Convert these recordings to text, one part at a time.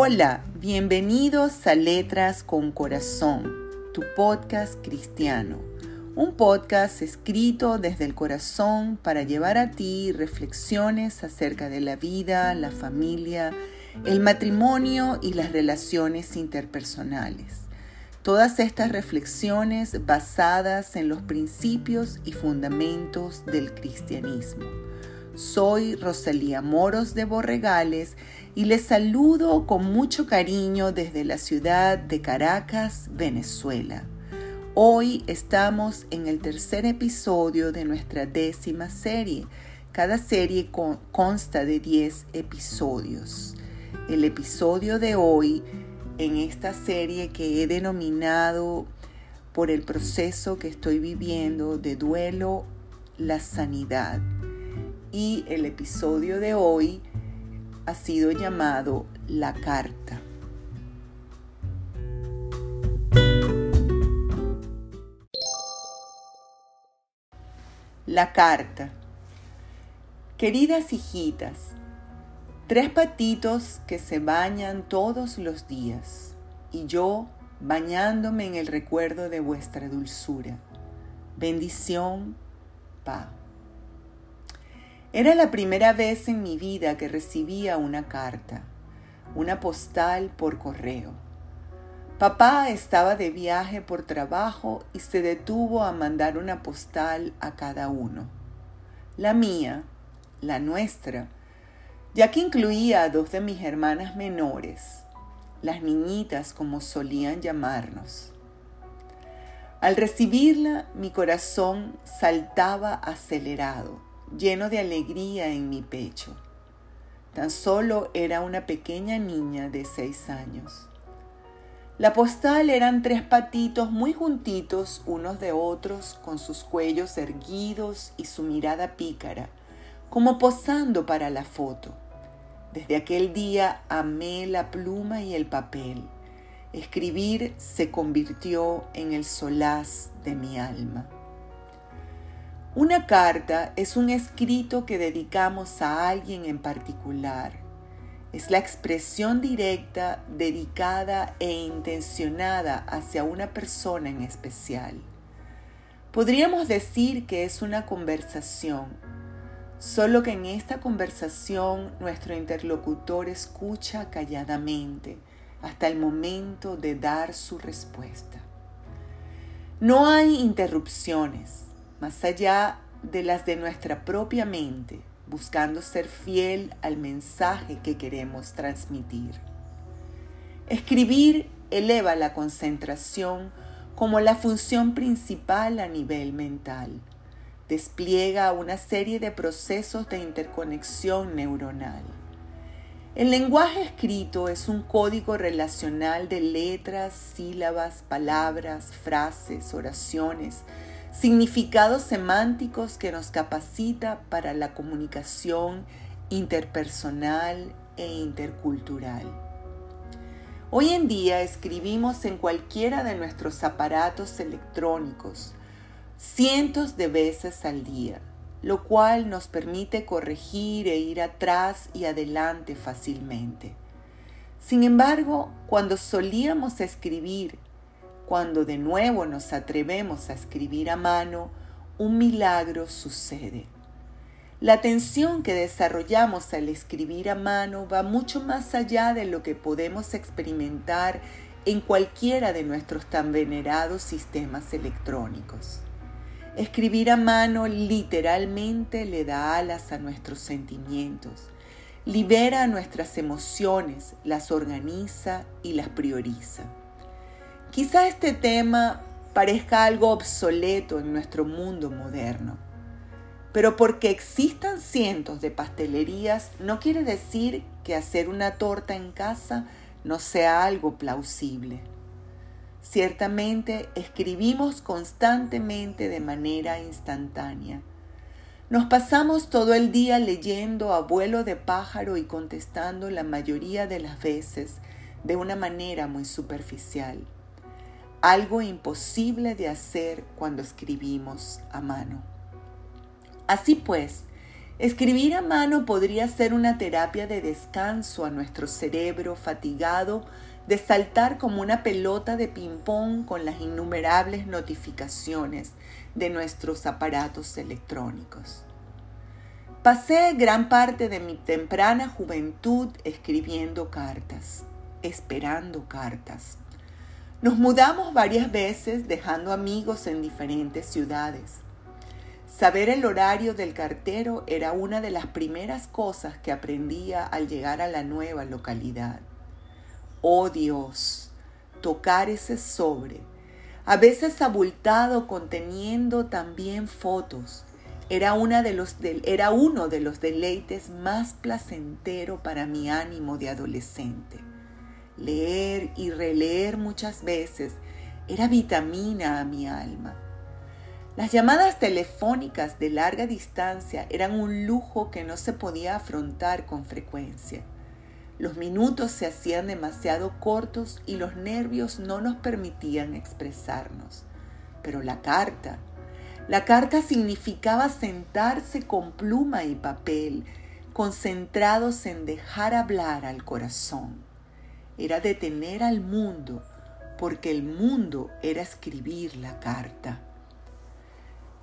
Hola, bienvenidos a Letras con Corazón, tu podcast cristiano. Un podcast escrito desde el corazón para llevar a ti reflexiones acerca de la vida, la familia, el matrimonio y las relaciones interpersonales. Todas estas reflexiones basadas en los principios y fundamentos del cristianismo. Soy Rosalía Moros de Borregales y les saludo con mucho cariño desde la ciudad de Caracas, Venezuela. Hoy estamos en el tercer episodio de nuestra décima serie. Cada serie consta de 10 episodios. El episodio de hoy en esta serie que he denominado por el proceso que estoy viviendo de duelo, la sanidad. Y el episodio de hoy ha sido llamado La Carta. La Carta. Queridas hijitas, tres patitos que se bañan todos los días, y yo bañándome en el recuerdo de vuestra dulzura. Bendición, Pa. Era la primera vez en mi vida que recibía una carta, una postal por correo. Papá estaba de viaje por trabajo y se detuvo a mandar una postal a cada uno. La mía, la nuestra, ya que incluía a dos de mis hermanas menores, las niñitas como solían llamarnos. Al recibirla, mi corazón saltaba acelerado lleno de alegría en mi pecho. Tan solo era una pequeña niña de seis años. La postal eran tres patitos muy juntitos unos de otros, con sus cuellos erguidos y su mirada pícara, como posando para la foto. Desde aquel día amé la pluma y el papel. Escribir se convirtió en el solaz de mi alma. Una carta es un escrito que dedicamos a alguien en particular. Es la expresión directa, dedicada e intencionada hacia una persona en especial. Podríamos decir que es una conversación, solo que en esta conversación nuestro interlocutor escucha calladamente hasta el momento de dar su respuesta. No hay interrupciones más allá de las de nuestra propia mente, buscando ser fiel al mensaje que queremos transmitir. Escribir eleva la concentración como la función principal a nivel mental. Despliega una serie de procesos de interconexión neuronal. El lenguaje escrito es un código relacional de letras, sílabas, palabras, frases, oraciones, significados semánticos que nos capacita para la comunicación interpersonal e intercultural. Hoy en día escribimos en cualquiera de nuestros aparatos electrónicos cientos de veces al día, lo cual nos permite corregir e ir atrás y adelante fácilmente. Sin embargo, cuando solíamos escribir cuando de nuevo nos atrevemos a escribir a mano, un milagro sucede. La atención que desarrollamos al escribir a mano va mucho más allá de lo que podemos experimentar en cualquiera de nuestros tan venerados sistemas electrónicos. Escribir a mano literalmente le da alas a nuestros sentimientos, libera nuestras emociones, las organiza y las prioriza. Quizá este tema parezca algo obsoleto en nuestro mundo moderno, pero porque existan cientos de pastelerías no quiere decir que hacer una torta en casa no sea algo plausible. Ciertamente escribimos constantemente de manera instantánea. Nos pasamos todo el día leyendo a vuelo de pájaro y contestando la mayoría de las veces de una manera muy superficial algo imposible de hacer cuando escribimos a mano. Así pues, Escribir a mano podría ser una terapia de descanso a nuestro cerebro fatigado de saltar como una pelota de ping-pong con las innumerables notificaciones de nuestros aparatos electrónicos. Pasé gran parte de mi temprana juventud escribiendo cartas, esperando cartas. Nos mudamos varias veces dejando amigos en diferentes ciudades. Saber el horario del cartero era una de las primeras cosas que aprendía al llegar a la nueva localidad. Oh Dios, tocar ese sobre, a veces abultado conteniendo también fotos, era, era uno de los deleites más placentero para mi ánimo de adolescente. Leer y releer muchas veces era vitamina a mi alma. Las llamadas telefónicas de larga distancia eran un lujo que no se podía afrontar con frecuencia. Los minutos se hacían demasiado cortos y los nervios no nos permitían expresarnos. Pero la carta, la carta significaba sentarse con pluma y papel, concentrados en dejar hablar al corazón. Era detener al mundo, porque el mundo era escribir la carta.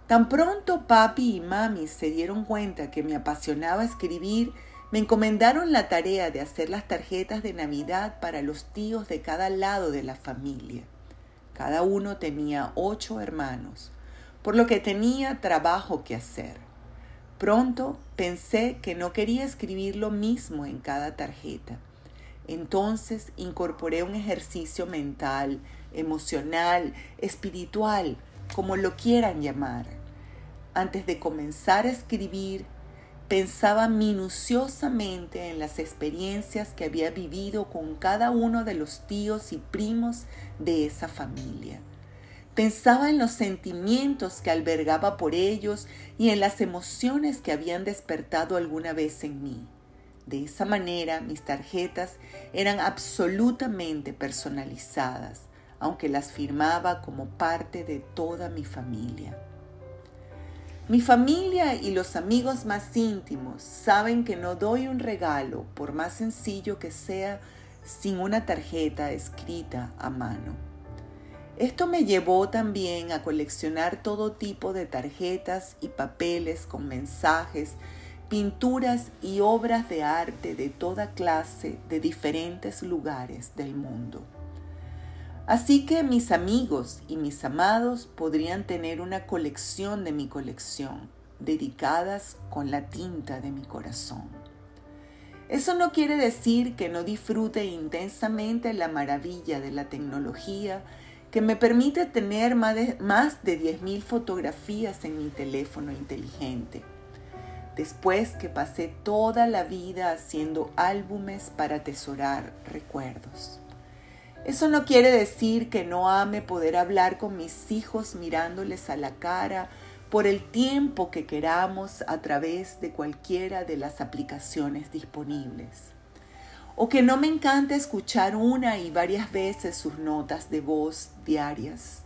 Tan pronto papi y mami se dieron cuenta que me apasionaba escribir, me encomendaron la tarea de hacer las tarjetas de Navidad para los tíos de cada lado de la familia. Cada uno tenía ocho hermanos por lo que tenía trabajo que hacer. Pronto pensé que no quería escribir lo mismo en cada tarjeta. Entonces incorporé un ejercicio mental, emocional, espiritual, como lo quieran llamar. Antes de comenzar a escribir, pensaba minuciosamente en las experiencias que había vivido con cada uno de los tíos y primos de esa familia. Pensaba en los sentimientos que albergaba por ellos y en las emociones que habían despertado alguna vez en mí. De esa manera mis tarjetas eran absolutamente personalizadas, aunque las firmaba como parte de toda mi familia. Mi familia y los amigos más íntimos saben que no doy un regalo, por más sencillo que sea, sin una tarjeta escrita a mano. Esto me llevó también a coleccionar todo tipo de tarjetas y papeles con mensajes, pinturas y obras de arte de toda clase de diferentes lugares del mundo. Así que mis amigos y mis amados podrían tener una colección de mi colección, dedicadas con la tinta de mi corazón. Eso no quiere decir que no disfrute intensamente la maravilla de la tecnología que me permite tener más de, más de 10.000 fotografías en mi teléfono inteligente. Después que pasé toda la vida haciendo álbumes para atesorar recuerdos. Eso no quiere decir que no ame poder hablar con mis hijos mirándoles a la cara por el tiempo que queramos a través de cualquiera de las aplicaciones disponibles o que no me encanta escuchar una y varias veces sus notas de voz diarias,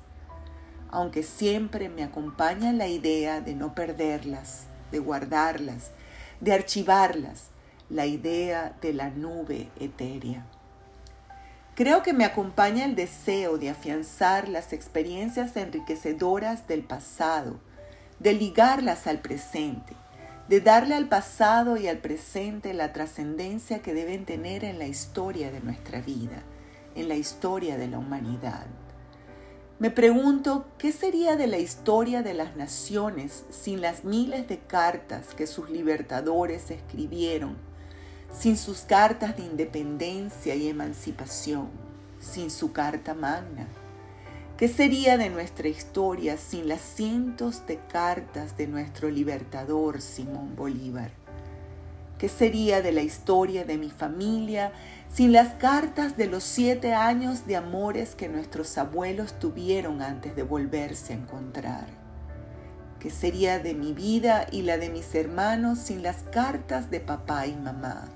aunque siempre me acompaña la idea de no perderlas, de guardarlas, de archivarlas, la idea de la nube etérea. Creo que me acompaña el deseo de afianzar las experiencias enriquecedoras del pasado, de ligarlas al presente, de darle al pasado y al presente la trascendencia que deben tener en la historia de nuestra vida, en la historia de la humanidad. Me pregunto, ¿qué sería de la historia de las naciones sin las miles de cartas que sus libertadores escribieron, sin sus cartas de independencia y emancipación, sin su carta magna? ¿Qué sería de nuestra historia sin las cientos de cartas de nuestro libertador Simón Bolívar? ¿Qué sería de la historia de mi familia sin las cartas de los siete años de amores que nuestros abuelos tuvieron antes de volverse a encontrar? ¿Qué sería de mi vida y la de mis hermanos sin las cartas de papá y mamá?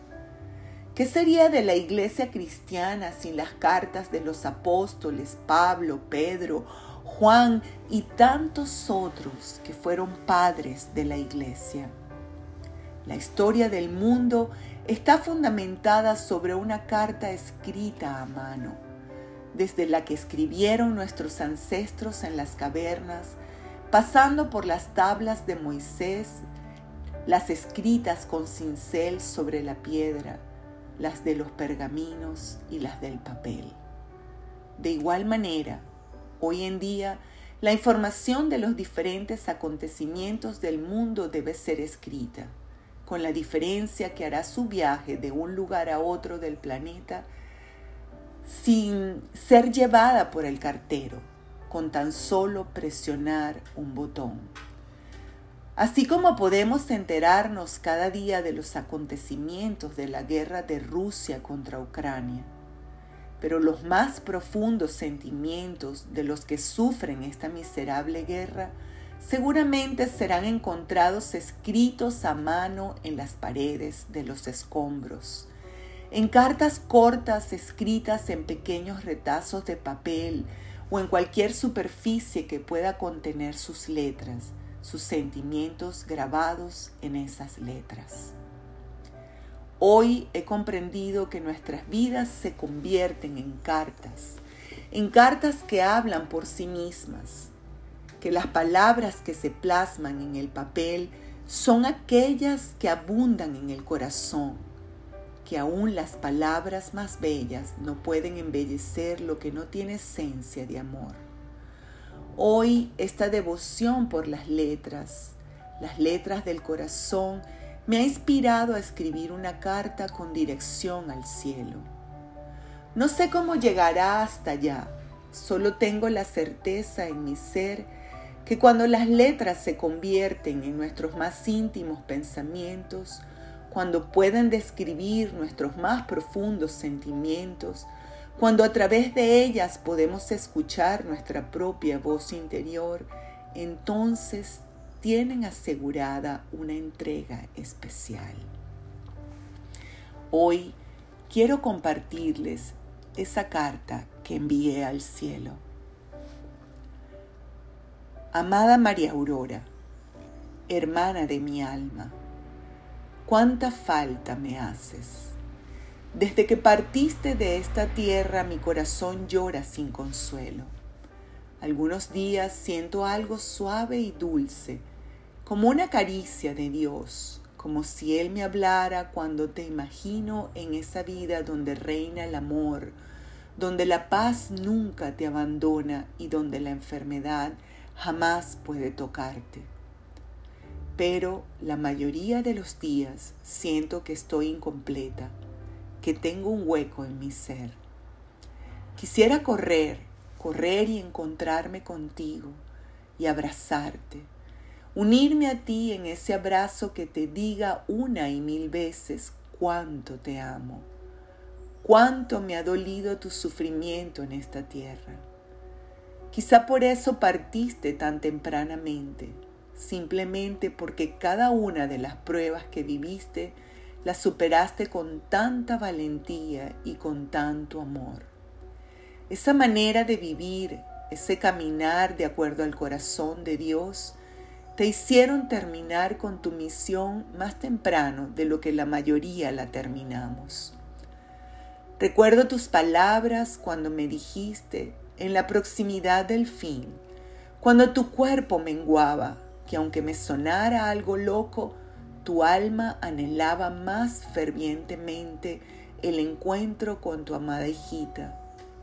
¿Qué sería de la iglesia cristiana sin las cartas de los apóstoles Pablo, Pedro, Juan y tantos otros que fueron padres de la iglesia? La historia del mundo está fundamentada sobre una carta escrita a mano, desde la que escribieron nuestros ancestros en las cavernas, pasando por las tablas de Moisés, las escritas con cincel sobre la piedra, las de los pergaminos y las del papel. De igual manera, hoy en día, la información de los diferentes acontecimientos del mundo debe ser escrita, con la diferencia que hará su viaje de un lugar a otro del planeta sin ser llevada por el cartero, con tan solo presionar un botón. Así como podemos enterarnos cada día de los acontecimientos de la guerra de Rusia contra Ucrania, pero los más profundos sentimientos de los que sufren esta miserable guerra seguramente serán encontrados escritos a mano en las paredes de los escombros, en cartas cortas escritas en pequeños retazos de papel o en cualquier superficie que pueda contener sus letras, sus sentimientos grabados en esas letras. Hoy he comprendido que nuestras vidas se convierten en cartas, en cartas que hablan por sí mismas, que las palabras que se plasman en el papel son aquellas que abundan en el corazón, que aún las palabras más bellas no pueden embellecer lo que no tiene esencia de amor. Hoy esta devoción por las letras, las letras del corazón, me ha inspirado a escribir una carta con dirección al cielo. No sé cómo llegará hasta allá, solo tengo la certeza en mi ser que cuando las letras se convierten en nuestros más íntimos pensamientos, cuando pueden describir nuestros más profundos sentimientos, cuando a través de ellas podemos escuchar nuestra propia voz interior, entonces tienen asegurada una entrega especial. Hoy quiero compartirles esa carta que envié al cielo. Amada María Aurora, hermana de mi alma, cuánta falta me haces. Desde que partiste de esta tierra mi corazón llora sin consuelo. Algunos días siento algo suave y dulce como una caricia de Dios, como si Él me hablara cuando te imagino en esa vida donde reina el amor, donde la paz nunca te abandona y donde la enfermedad jamás puede tocarte. Pero la mayoría de los días siento que estoy incompleta, que tengo un hueco en mi ser. Quisiera correr, correr y encontrarme contigo y abrazarte unirme a ti en ese abrazo que te diga una y mil veces cuánto te amo, cuánto me ha dolido tu sufrimiento en esta tierra. Quizá por eso partiste tan tempranamente, simplemente porque cada una de las pruebas que viviste las superaste con tanta valentía y con tanto amor. Esa manera de vivir, ese caminar de acuerdo al corazón de Dios, te hicieron terminar con tu misión más temprano de lo que la mayoría la terminamos. Recuerdo tus palabras cuando me dijiste, en la proximidad del fin, cuando tu cuerpo menguaba, que aunque me sonara algo loco, tu alma anhelaba más fervientemente el encuentro con tu amada hijita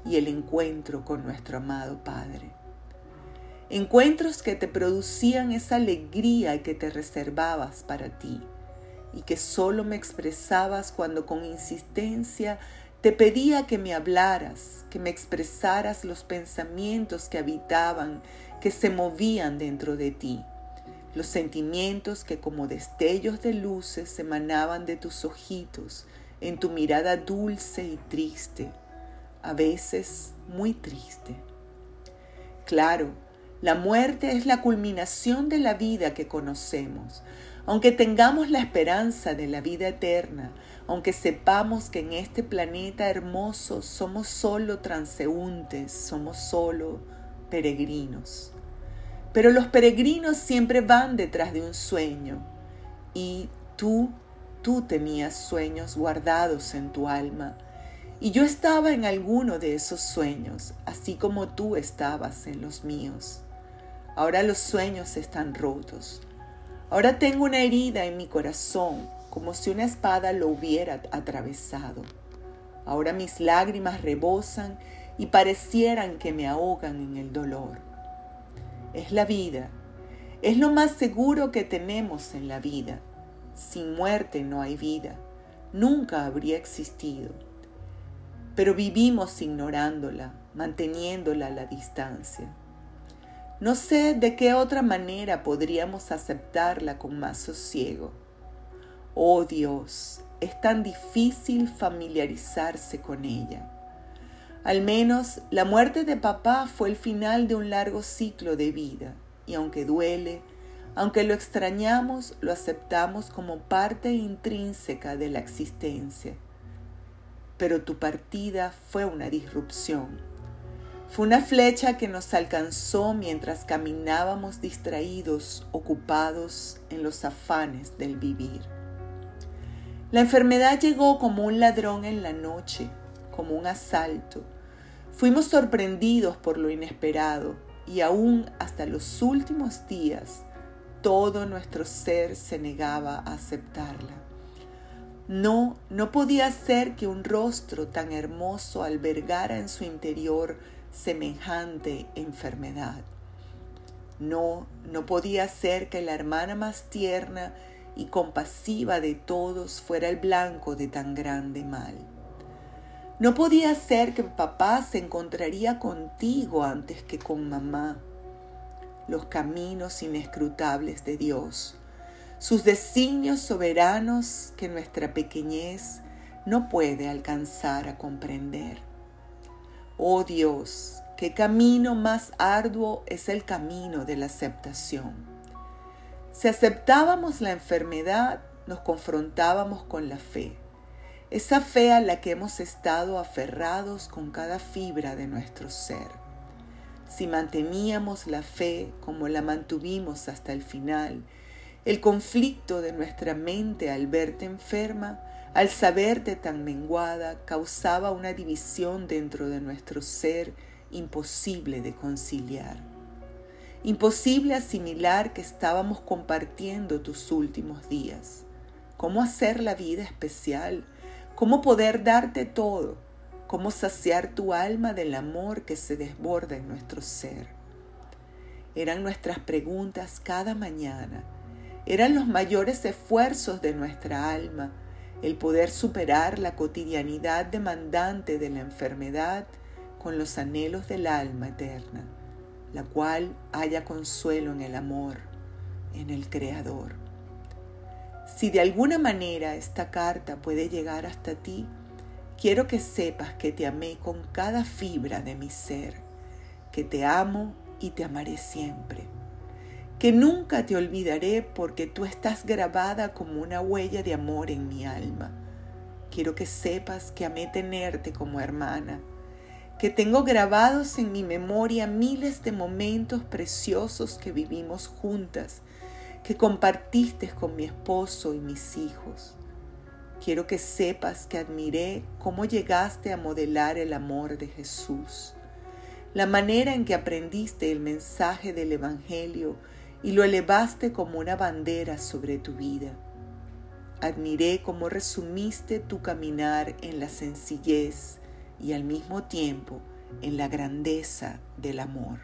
y el encuentro con nuestro amado Padre. Encuentros que te producían esa alegría que te reservabas para ti y que solo me expresabas cuando con insistencia te pedía que me hablaras, que me expresaras los pensamientos que habitaban, que se movían dentro de ti, los sentimientos que como destellos de luces emanaban de tus ojitos, en tu mirada dulce y triste, a veces muy triste. Claro, la muerte es la culminación de la vida que conocemos. Aunque tengamos la esperanza de la vida eterna, aunque sepamos que en este planeta hermoso somos solo transeúntes, somos solo peregrinos. Pero los peregrinos siempre van detrás de un sueño y tú, tú tenías sueños guardados en tu alma, y yo estaba en alguno de esos sueños, así como tú estabas en los míos. Ahora los sueños están rotos. Ahora tengo una herida en mi corazón, como si una espada lo hubiera atravesado. Ahora mis lágrimas rebosan y parecieran que me ahogan en el dolor. Es la vida, es lo más seguro que tenemos en la vida. Sin muerte no hay vida, nunca habría existido. Pero vivimos ignorándola, manteniéndola a la distancia. No sé de qué otra manera podríamos aceptarla con más sosiego. Oh Dios, es tan difícil familiarizarse con ella. Al menos la muerte de papá fue el final de un largo ciclo de vida, y aunque duele, aunque lo extrañamos, lo aceptamos como parte intrínseca de la existencia. Pero tu partida fue una disrupción fue una flecha que nos alcanzó mientras caminábamos distraídos, ocupados en los afanes del vivir. La enfermedad llegó como un ladrón en la noche, como un asalto. Fuimos sorprendidos por lo inesperado y aún hasta los últimos días todo nuestro ser se negaba a aceptarla. No, no podía ser que un rostro tan hermoso albergara en su interior semejante enfermedad. No, no podía ser que la hermana más tierna y compasiva de todos fuera el blanco de tan grande mal. No podía ser que papá se encontraría contigo antes que con mamá. Los caminos inescrutables de Dios, sus designios soberanos que nuestra pequeñez no puede alcanzar a comprender. Oh Dios, qué camino más arduo es el camino de la aceptación. Si aceptábamos la enfermedad, nos confrontábamos con la fe, esa fe a la que hemos estado aferrados con cada fibra de nuestro ser. Si manteníamos la fe como la mantuvimos hasta el final, el conflicto de nuestra mente al verte enferma al saberte tan menguada, causaba una división dentro de nuestro ser imposible de conciliar. Imposible asimilar que estábamos compartiendo tus últimos días. ¿Cómo hacer la vida especial? ¿Cómo poder darte todo? ¿Cómo saciar tu alma del amor que se desborda en nuestro ser? Eran nuestras preguntas cada mañana. Eran los mayores esfuerzos de nuestra alma el poder superar la cotidianidad demandante de la enfermedad con los anhelos del alma eterna, la cual haya consuelo en el amor, en el Creador. Si de alguna manera esta carta puede llegar hasta ti, quiero que sepas que te amé con cada fibra de mi ser, que te amo y te amaré siempre que nunca te olvidaré porque tú estás grabada como una huella de amor en mi alma. Quiero que sepas que amé tenerte como hermana, que tengo grabados en mi memoria miles de momentos preciosos que vivimos juntas, que compartiste con mi esposo y mis hijos. Quiero que sepas que admiré cómo llegaste a modelar el amor de Jesús, la manera en que aprendiste el mensaje del Evangelio y lo elevaste como una bandera sobre tu vida. Admiré cómo resumiste tu caminar en la sencillez y al mismo tiempo en la grandeza del amor.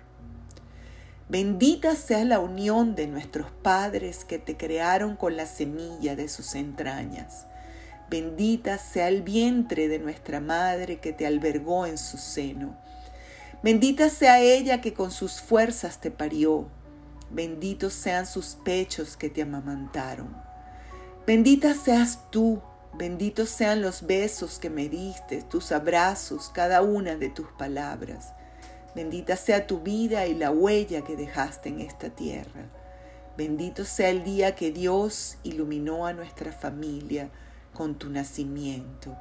Bendita sea la unión de nuestros padres que te crearon con la semilla de sus entrañas. Bendita sea el vientre de nuestra madre que te albergó en su seno. Bendita sea ella que con sus fuerzas te parió. Benditos sean sus pechos que te amamantaron. Bendita seas tú, benditos sean los besos que me diste, tus abrazos, cada una de tus palabras. Bendita sea tu vida y la huella que dejaste en esta tierra. Bendito sea el día que Dios iluminó a nuestra familia con tu nacimiento,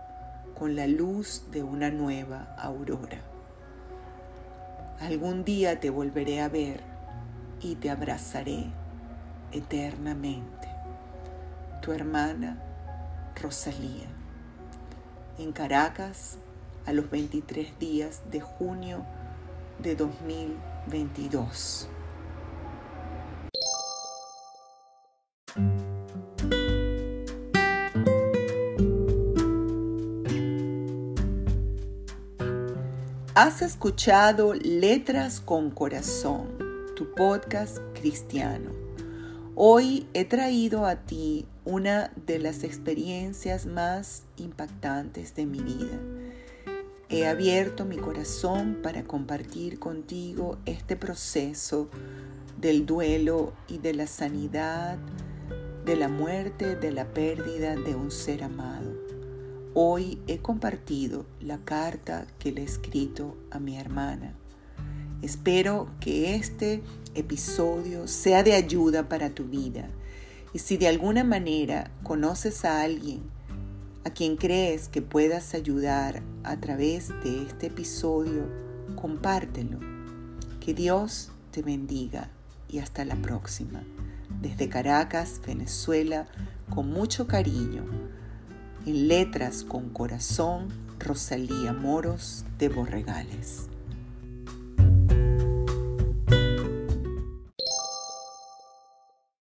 con la luz de una nueva aurora. Algún día te volveré a ver y te abrazaré eternamente. tu hermana Rosalía. En Caracas, a los 23 días de junio de 2022. Has escuchado Letras con Corazón, tu podcast cristiano. Hoy he traído a ti una de las experiencias más impactantes de mi vida. He abierto mi corazón para compartir contigo este proceso del duelo y de la sanidad, de la muerte, de la pérdida de un ser amado. Hoy he compartido la carta que le he escrito a mi hermana. Espero que este episodio sea de ayuda para tu vida. Y si de alguna manera conoces a alguien a quien crees que puedas ayudar a través de este episodio, compártelo. Que Dios te bendiga y hasta la próxima. Desde Caracas, Venezuela, con mucho cariño en letras con corazón, Rosalía Moros de Borregales.